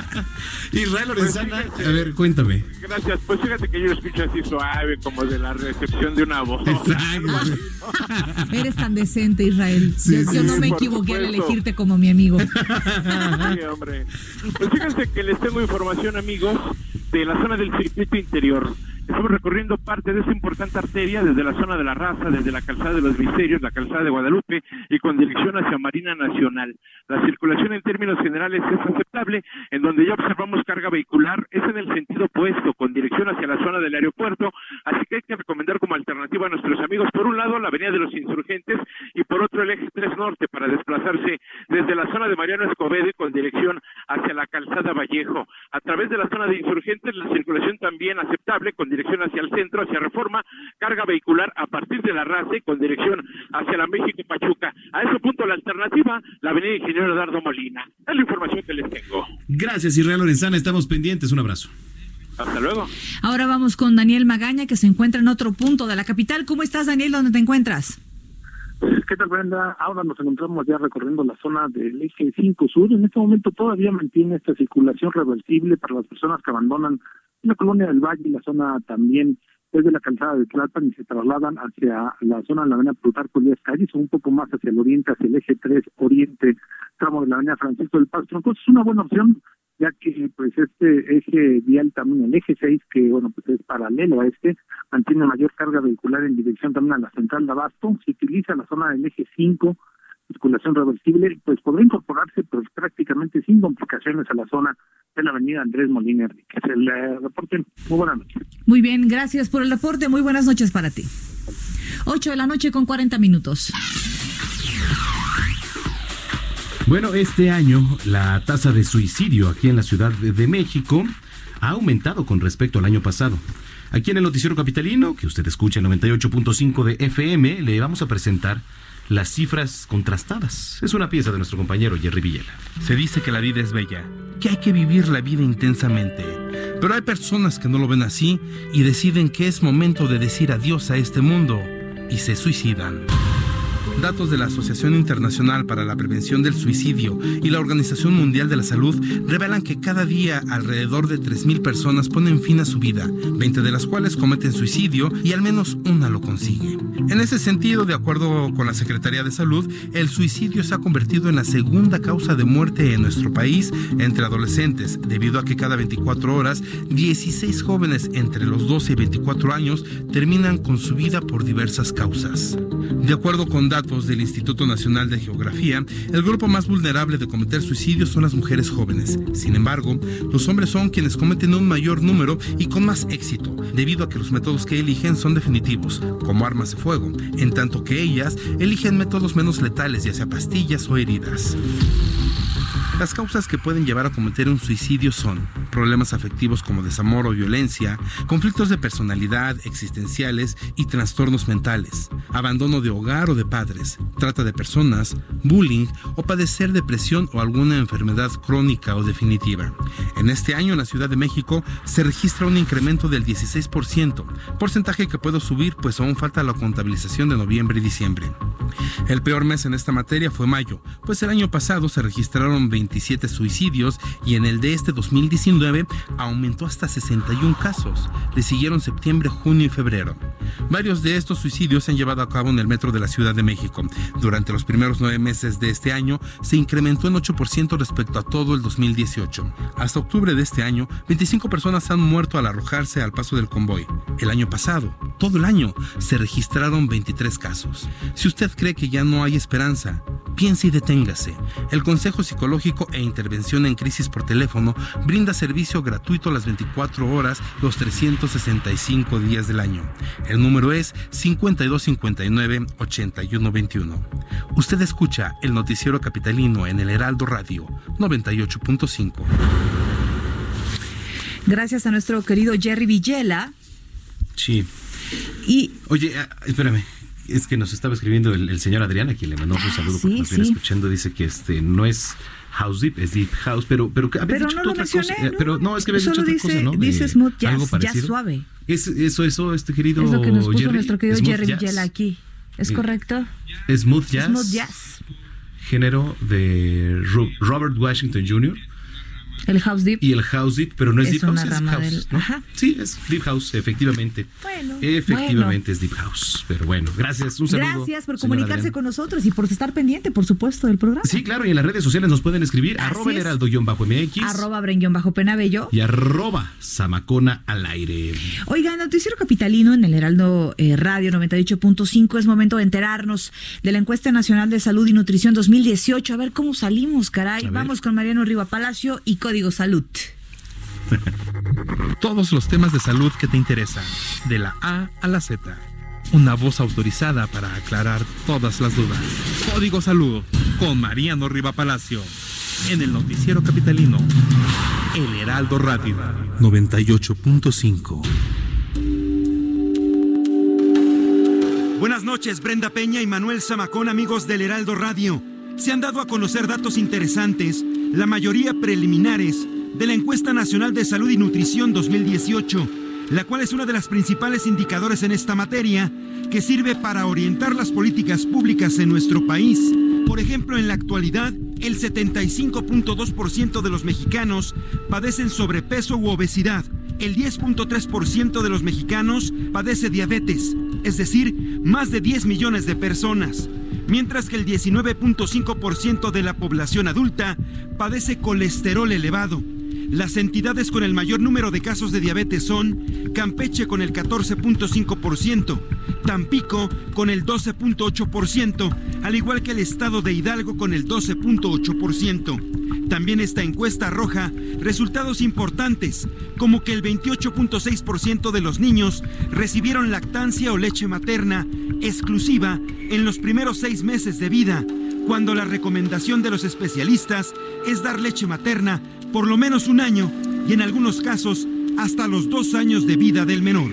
Israel Lorenzana, a ver, cuéntame. Gracias, pues fíjate que yo lo escucho así suave, como de la recepción de una voz. Eres tan decente, Israel. Sí, yo, yo sí, no me equivoqué al elegirte como mi amigo. Sí, hombre. Pues fíjense que les tengo información, amigos, de la zona del circuito interior. Estamos recorriendo parte de esa importante arteria desde la zona de la raza, desde la calzada de los misterios, la calzada de Guadalupe y con dirección hacia Marina Nacional. La circulación en términos generales es aceptable, en donde ya observamos carga vehicular, es en el sentido opuesto, con dirección hacia la zona del aeropuerto, así que hay que recomendar como alternativa a nuestros amigos, por un lado, la avenida de los insurgentes y por otro el eje 3 norte para desplazarse desde la zona de Mariano Escobedo con dirección hacia la calzada Vallejo. A través de la zona de insurgentes, la circulación también aceptable con dirección hacia el centro, hacia Reforma, carga vehicular a partir de la raza y con dirección hacia la México Pachuca. A ese punto la alternativa, la avenida Ingeniero Dardo Molina. Es la información que les tengo. Gracias, Israel Lorenzana, estamos pendientes. Un abrazo. Hasta luego. Ahora vamos con Daniel Magaña, que se encuentra en otro punto de la capital. ¿Cómo estás, Daniel? ¿Dónde te encuentras? ¿Qué tal, Brenda? Ahora nos encontramos ya recorriendo la zona del eje 5 sur. En este momento todavía mantiene esta circulación reversible para las personas que abandonan la colonia del Valle y la zona también desde la calzada de Tlalpan y se trasladan hacia la zona de la avenida Plutarco Díaz Calles o un poco más hacia el oriente, hacia el eje 3 oriente, tramo de la avenida Francisco del Paz Troncoso. Es una buena opción ya que pues este eje vial también, el eje 6, que bueno, pues es paralelo a este, mantiene mayor carga vehicular en dirección también a la central de Abasto, se utiliza la zona del eje 5, circulación reversible, pues podrá incorporarse pues prácticamente sin complicaciones a la zona de la avenida Andrés Molina Enríquez. El eh, reporte, muy buenas noches. Muy bien, gracias por el reporte. Muy buenas noches para ti. 8 de la noche con 40 minutos. Bueno, este año la tasa de suicidio aquí en la Ciudad de de México ha aumentado con respecto al año pasado. Aquí en el Noticiero Capitalino, que usted escucha en 98.5 de FM, le vamos a presentar las cifras contrastadas. Es una pieza de nuestro compañero Jerry Villela. Se dice que la vida es bella, que hay que vivir la vida intensamente. Pero hay personas que no lo ven así y deciden que es momento de decir adiós a este mundo y se suicidan. Datos de la Asociación Internacional para la Prevención del Suicidio y la Organización Mundial de la Salud revelan que cada día alrededor de 3.000 personas ponen fin a su vida, 20 de las cuales cometen suicidio y al menos una lo consigue. En ese sentido, de acuerdo con la Secretaría de Salud, el suicidio se ha convertido en la segunda causa de muerte en nuestro país entre adolescentes, debido a que cada 24 horas, 16 jóvenes entre los 12 y 24 años terminan con su vida por diversas causas. De acuerdo con datos del Instituto Nacional de Geografía, el grupo más vulnerable de cometer suicidios son las mujeres jóvenes. Sin embargo, los hombres son quienes cometen un mayor número y con más éxito, debido a que los métodos que eligen son definitivos, como armas de fuego, en tanto que ellas eligen métodos menos letales, ya sea pastillas o heridas. Las causas que pueden llevar a cometer un suicidio son problemas afectivos como desamor o violencia, conflictos de personalidad, existenciales y trastornos mentales, abandono de hogar o de padres, trata de personas, bullying o padecer depresión o alguna enfermedad crónica o definitiva. En este año en la Ciudad de México se registra un incremento del 16%, porcentaje que puede subir pues aún falta la contabilización de noviembre y diciembre. El peor mes en esta materia fue mayo, pues el año pasado se registraron 27 suicidios y en el de este 2019 aumentó hasta 61 casos. Le siguieron septiembre, junio y febrero. Varios de estos suicidios se han llevado a cabo en el metro de la Ciudad de México. Durante los primeros nueve meses de este año se incrementó en 8% respecto a todo el 2018. Hasta octubre de este año, 25 personas han muerto al arrojarse al paso del convoy. El año pasado, todo el año, se registraron 23 casos. Si usted cree que ya no hay esperanza, piense y deténgase. El Consejo Psicológico e Intervención en Crisis por teléfono brinda servicio gratuito las 24 horas, los 365 días del año. El número es 5259-8121. Usted escucha el noticiero capitalino en el Heraldo Radio 98.5. Gracias a nuestro querido Jerry Villela. Sí. Y. Oye, ah, espérame. Es que nos estaba escribiendo el, el señor Adrián, a quien le mandamos un saludo sí, porque nos viene escuchando. Dice que este no es House Deep, es Deep House, pero pero habías Pero dicho no otra mencioné, cosa. eh, ¿no? Pero no, es que habías dicho otra dice- cosa, ¿no? dice smooth jazz, algo jazz suave. Es, eso, eso, este querido Es lo que nos puso Jerry, nuestro querido smooth Jerry. Villela aquí. ¿Es correcto? Smooth jazz. Smooth jazz. Género de Ro- Robert Washington Jr. El house deep. Y el house deep, pero no es, Es deep house, es house, del- ¿no? Ajá. Sí, es deep house, efectivamente. Bueno, efectivamente es deep house, pero bueno, gracias, un saludo. Gracias por comunicarse Adrián. con nosotros y por estar pendiente, por supuesto, del programa. Sí, claro, y en las redes sociales nos pueden escribir Así arroba es. heraldo-mx Arroba Brenguión bajo Penabello. y arroba zamacona al aire. Oiga, Noticiero Capitalino en el Heraldo eh, Radio 98.5 es momento de enterarnos de la encuesta nacional de salud y nutrición 2018. A ver cómo salimos, caray. Vamos con Mariano Riva Palacio y Código Salud. Todos los temas de salud que te interesan, de la A a la Z. Una voz autorizada para aclarar todas las dudas. Código Salud con Mariano Riva Palacio. En el noticiero capitalino. El Heraldo Radio 98.5. Buenas noches, Brenda Peña y Manuel Zamacón, amigos del Heraldo Radio. Se han dado a conocer datos interesantes, la mayoría preliminares, de la Encuesta Nacional de Salud y Nutrición 2018, la cual es una de las principales indicadores en esta materia que sirve para orientar las políticas públicas en nuestro país. Por ejemplo, en la actualidad, el 75.2% de los mexicanos padecen sobrepeso u obesidad. El 10.3% de los mexicanos padece diabetes, es decir, más de 10 millones de personas, mientras que el 19.5% de la población adulta padece colesterol elevado. Las entidades con el mayor número de casos de diabetes son Campeche con el 14.5%, Tampico con el 12.8%, al igual que el estado de Hidalgo con el 12.8%. También esta encuesta arroja resultados importantes, como que el 28.6% de los niños recibieron lactancia o leche materna exclusiva en los primeros seis meses de vida, cuando la recomendación de los especialistas es dar leche materna por lo menos un año y en algunos casos hasta los dos años de vida del menor.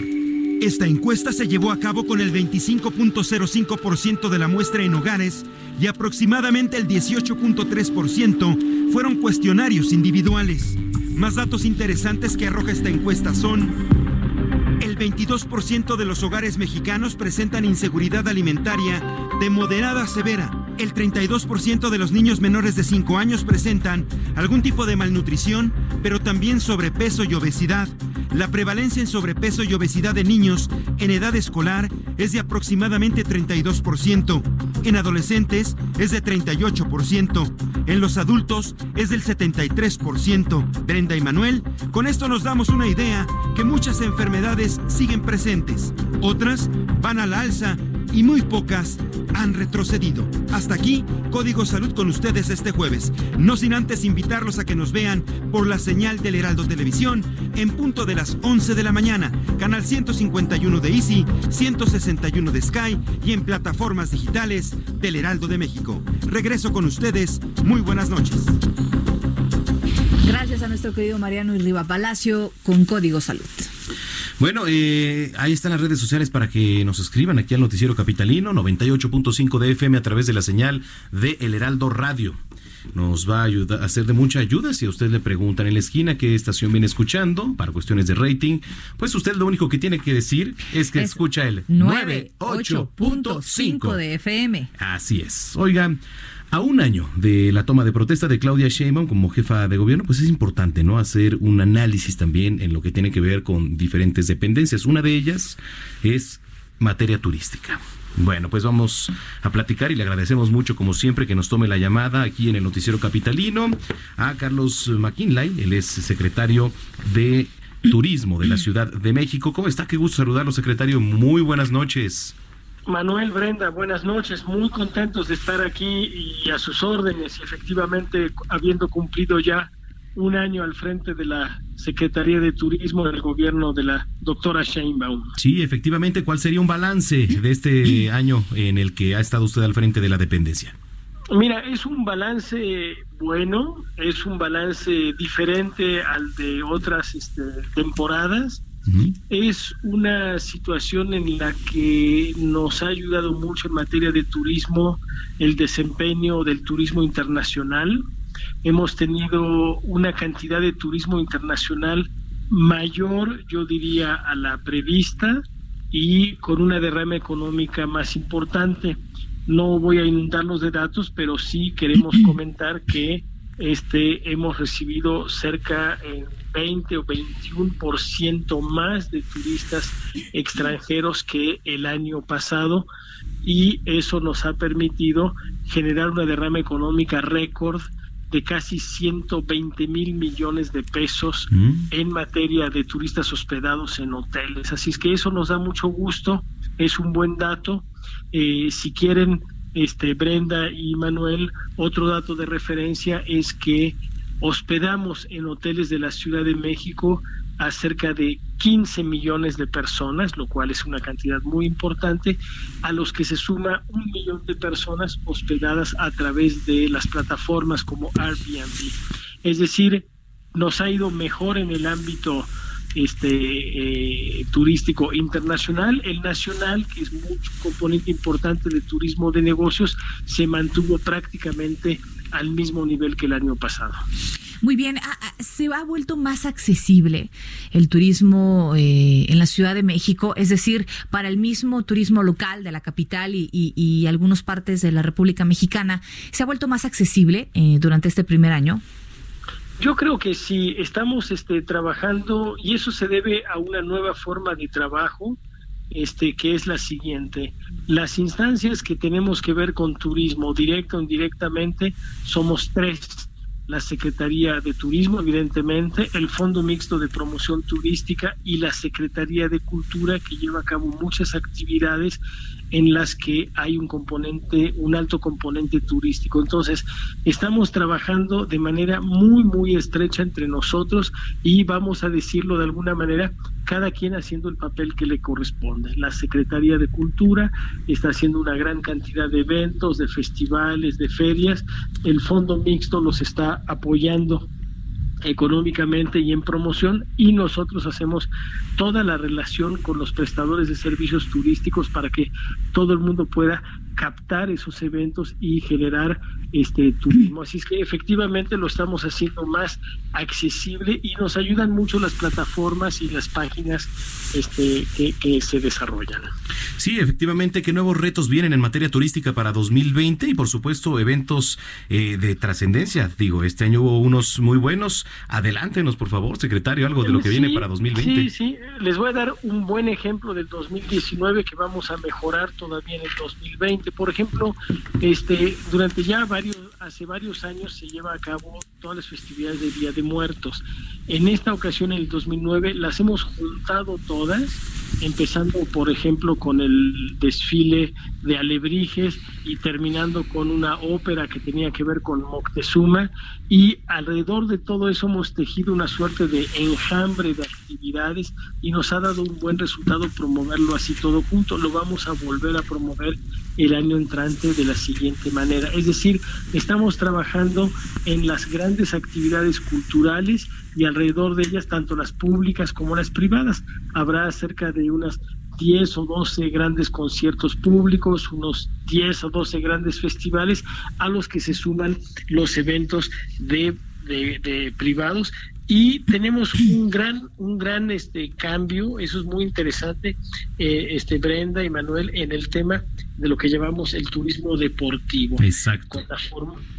Esta encuesta se llevó a cabo con el 25.05% de la muestra en hogares y aproximadamente el 18.3% fueron cuestionarios individuales. Más datos interesantes que arroja esta encuesta son el 22% de los hogares mexicanos presentan inseguridad alimentaria de moderada a severa. El 32% de los niños menores de 5 años presentan algún tipo de malnutrición, pero también sobrepeso y obesidad. La prevalencia en sobrepeso y obesidad de niños en edad escolar es de aproximadamente 32%. En adolescentes es de 38%. En los adultos es del 73%. Brenda y Manuel, con esto nos damos una idea que muchas enfermedades siguen presentes. Otras van a la alza y muy pocas han retrocedido. Hasta aquí, Código Salud con ustedes este jueves. No sin antes invitarlos a que nos vean por la señal del Heraldo Televisión en punto de las 11 de la mañana, canal 151 de Easy, 161 de Sky y en plataformas digitales del Heraldo de México. Regreso con ustedes. Muy buenas noches. Gracias a nuestro querido Mariano y Riva Palacio con Código Salud. Bueno, eh, ahí están las redes sociales para que nos escriban aquí al Noticiero Capitalino, 98.5 de FM a través de la señal de El Heraldo Radio. Nos va a ayudar a ser de mucha ayuda si a usted le preguntan en la esquina qué estación viene escuchando para cuestiones de rating. Pues usted lo único que tiene que decir es que Es escucha el 98.5 98.5 de FM. Así es. Oigan, A un año de la toma de protesta de Claudia Sheinbaum como jefa de gobierno, pues es importante, ¿no? Hacer un análisis también en lo que tiene que ver con diferentes dependencias. Una de ellas es materia turística. Bueno, pues vamos a platicar y le agradecemos mucho, como siempre, que nos tome la llamada aquí en el Noticiero Capitalino a Carlos McKinley, él es secretario de Turismo de la Ciudad de México. ¿Cómo está? Qué gusto saludarlo, secretario. Muy buenas noches. Manuel Brenda, buenas noches, muy contentos de estar aquí y a sus órdenes y efectivamente habiendo cumplido ya un año al frente de la Secretaría de Turismo del gobierno de la doctora Sheinbaum. Sí, efectivamente, ¿cuál sería un balance de este año en el que ha estado usted al frente de la dependencia? Mira, es un balance bueno, es un balance diferente al de otras este, temporadas es una situación en la que nos ha ayudado mucho en materia de turismo el desempeño del turismo internacional. Hemos tenido una cantidad de turismo internacional mayor, yo diría, a la prevista y con una derrama económica más importante. No voy a inundarlos de datos, pero sí queremos comentar que este hemos recibido cerca en 20 o 21% más de turistas extranjeros que el año pasado y eso nos ha permitido generar una derrama económica récord de casi 120 mil millones de pesos mm. en materia de turistas hospedados en hoteles. Así es que eso nos da mucho gusto, es un buen dato. Eh, si quieren, este Brenda y Manuel, otro dato de referencia es que hospedamos en hoteles de la Ciudad de México a cerca de 15 millones de personas, lo cual es una cantidad muy importante, a los que se suma un millón de personas hospedadas a través de las plataformas como Airbnb. Es decir, nos ha ido mejor en el ámbito este eh, turístico internacional, el nacional, que es un componente importante de turismo de negocios, se mantuvo prácticamente al mismo nivel que el año pasado. Muy bien, ah, ah, se ha vuelto más accesible el turismo eh, en la Ciudad de México, es decir, para el mismo turismo local de la capital y, y, algunas partes de la República Mexicana, ¿se ha vuelto más accesible eh, durante este primer año? Yo creo que sí, estamos este, trabajando y eso se debe a una nueva forma de trabajo, este, que es la siguiente. Las instancias que tenemos que ver con turismo, directo o indirectamente, somos tres. La Secretaría de Turismo, evidentemente, el Fondo Mixto de Promoción Turística y la Secretaría de Cultura, que lleva a cabo muchas actividades en las que hay un componente, un alto componente turístico. Entonces, estamos trabajando de manera muy, muy estrecha entre nosotros y vamos a decirlo de alguna manera, cada quien haciendo el papel que le corresponde. La Secretaría de Cultura está haciendo una gran cantidad de eventos, de festivales, de ferias. El Fondo Mixto los está apoyando económicamente y en promoción y nosotros hacemos toda la relación con los prestadores de servicios turísticos para que todo el mundo pueda captar esos eventos y generar este turismo. Así es que efectivamente lo estamos haciendo más accesible y nos ayudan mucho las plataformas y las páginas este, que, se desarrollan. Sí, efectivamente, ¿qué nuevos retos vienen en materia turística para 2020 y por supuesto eventos eh, de trascendencia? Digo, este año hubo unos muy buenos. Adelántenos, por favor, secretario, algo de lo que viene para 2020. Sí, sí, les voy a dar un buen ejemplo del 2019 que vamos a mejorar todavía en el 2020 por ejemplo, este, durante ya varios, hace varios años se lleva a cabo todas las festividades de Día de Muertos. En esta ocasión, en el 2009, las hemos juntado todas, empezando, por ejemplo, con el desfile de Alebrijes y terminando con una ópera que tenía que ver con Moctezuma. Y alrededor de todo eso hemos tejido una suerte de enjambre de actividades y nos ha dado un buen resultado promoverlo así todo junto. Lo vamos a volver a promover el año entrante de la siguiente manera. Es decir, estamos trabajando en las grandes actividades culturales y alrededor de ellas, tanto las públicas como las privadas. Habrá cerca de unas 10 o 12 grandes conciertos públicos, unos 10 o 12 grandes festivales, a los que se suman los eventos de, de, privados y tenemos un gran un gran este cambio eso es muy interesante eh, este Brenda y Manuel en el tema de lo que llamamos el turismo deportivo. Exacto. Con la,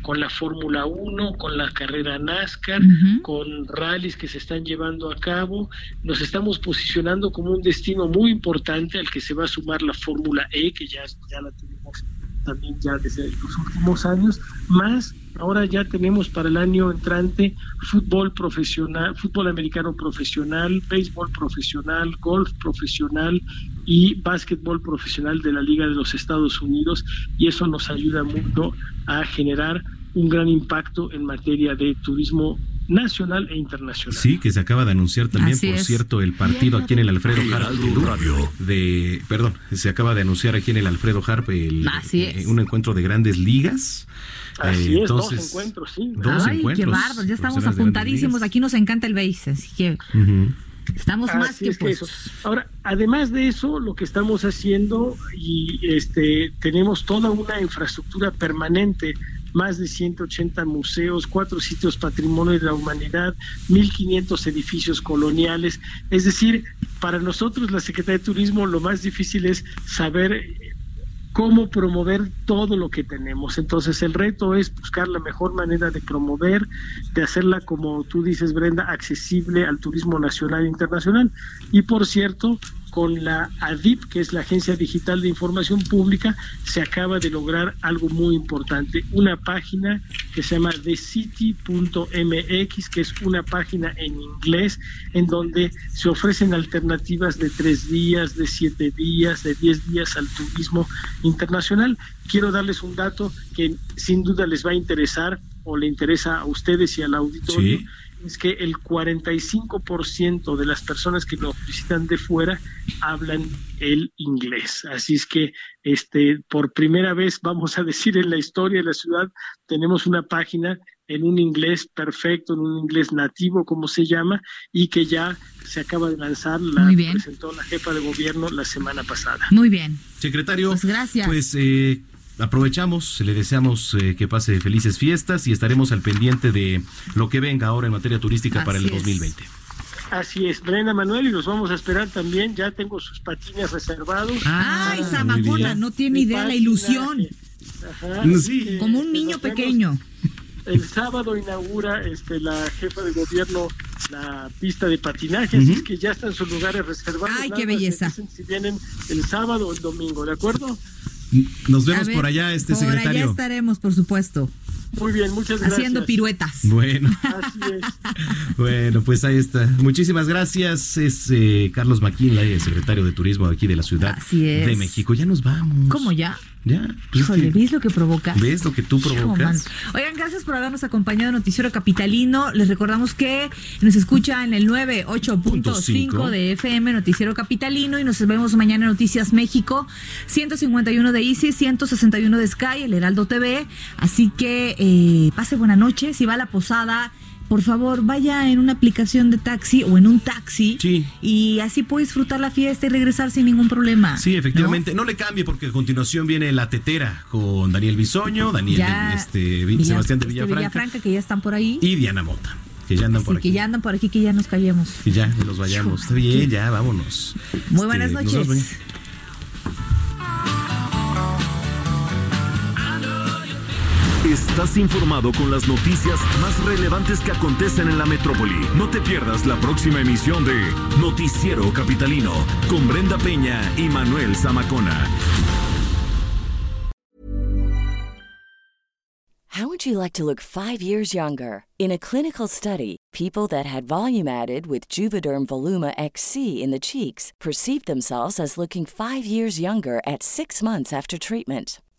con la Fórmula 1, con la carrera NASCAR, con rallies que se están llevando a cabo. Nos estamos posicionando como un destino muy importante al que se va a sumar la Fórmula E, que ya, ya la tuvimos también ya desde los últimos años, más ahora ya tenemos para el año entrante fútbol profesional, fútbol americano profesional, béisbol profesional, golf profesional y básquetbol profesional de la Liga de los Estados Unidos y eso nos ayuda mucho a generar un gran impacto en materia de turismo nacional e internacional. Sí, que se acaba de anunciar también, por cierto, el partido aquí en el Alfredo Harp de, perdón, se acaba de anunciar aquí en el Alfredo Harp el, eh, un encuentro de grandes ligas. Así es, dos encuentros, sí. Dos Ay, qué bárbaro, ya estamos apuntadísimos, aquí nos encanta el base, así que estamos más que, eso. Ahora, además de eso, lo que estamos haciendo y este tenemos toda una infraestructura permanente más de 180 museos, cuatro sitios patrimonio de la humanidad, 1.500 edificios coloniales. Es decir, para nosotros, la Secretaría de Turismo, lo más difícil es saber cómo promover todo lo que tenemos. Entonces el reto es buscar la mejor manera de promover, de hacerla, como tú dices, Brenda, accesible al turismo nacional e internacional. Y por cierto, con la ADIP, que es la Agencia Digital de Información Pública, se acaba de lograr algo muy importante, una página que se llama thecity.mx, que es una página en inglés en donde se ofrecen alternativas de tres días, de siete días, de diez días al turismo internacional. Quiero darles un dato que sin duda les va a interesar o le interesa a ustedes y al auditorio es que el 45% de las personas que nos visitan de fuera hablan el inglés. Así es que este por primera vez vamos a decir en la historia de la ciudad tenemos una página en un inglés perfecto, en un inglés nativo como se llama y que ya se acaba de lanzar, la presentó la jefa de gobierno la semana pasada. Muy bien. Secretario, pues gracias. Pues eh, aprovechamos, le deseamos eh, que pase felices fiestas y estaremos al pendiente de lo que venga ahora en materia turística para el 2020. Así es, Brenda Manuel, y los vamos a esperar también. Ya tengo sus patines reservados. Ah, Ay, Zamacona, no tiene idea la ilusión. sí. Como un niño pequeño. El sábado inaugura este, la jefa de gobierno la pista de patinaje, así es que ya están sus lugares reservados. Ay, qué belleza. Si vienen el sábado o el domingo, ¿de acuerdo? Nos vemos por allá, este por secretario. allá estaremos, por supuesto. Muy bien, muchas gracias. Haciendo piruetas. Bueno. Así es. Bueno, pues ahí está. Muchísimas gracias. Es eh, Carlos Maquinla, el secretario de Turismo aquí de la Ciudad de México. Ya nos vamos. ¿Cómo ya? Ya. Pues Híjole, ¿ves lo que provoca? ¿Ves lo que tú provocas? Oigan, gracias por habernos acompañado en Noticiero Capitalino. Les recordamos que nos escucha en el 98.5 de FM Noticiero Capitalino y nos vemos mañana en Noticias México, 151 de Easy, 161 de Sky, el Heraldo TV. Así que eh, pase buena noche. Si va a la posada, por favor, vaya en una aplicación de taxi o en un taxi y así puede disfrutar la fiesta y regresar sin ningún problema. Sí, efectivamente. No, le cambie porque a continuación viene La Tetera con Daniel Bisoño, Daniel este, Sebastián de este, Villafranca, que ya están por ahí. Y Diana Mota. Que ya andan por aquí. que ya andan por aquí, que ya nos callemos. Que ya nos vayamos. Está bien, ya, vámonos. Muy buenas Este, noches. Estás informado con las noticias más relevantes que acontecen en la metrópoli. No te pierdas la próxima emisión de Noticiero Capitalino con Brenda Peña y Manuel Zamacona. How would you like to look five years younger? In a clinical study, people that had volume added with Juvederm Voluma XC in the cheeks perceived themselves as looking five years younger at six months after treatment.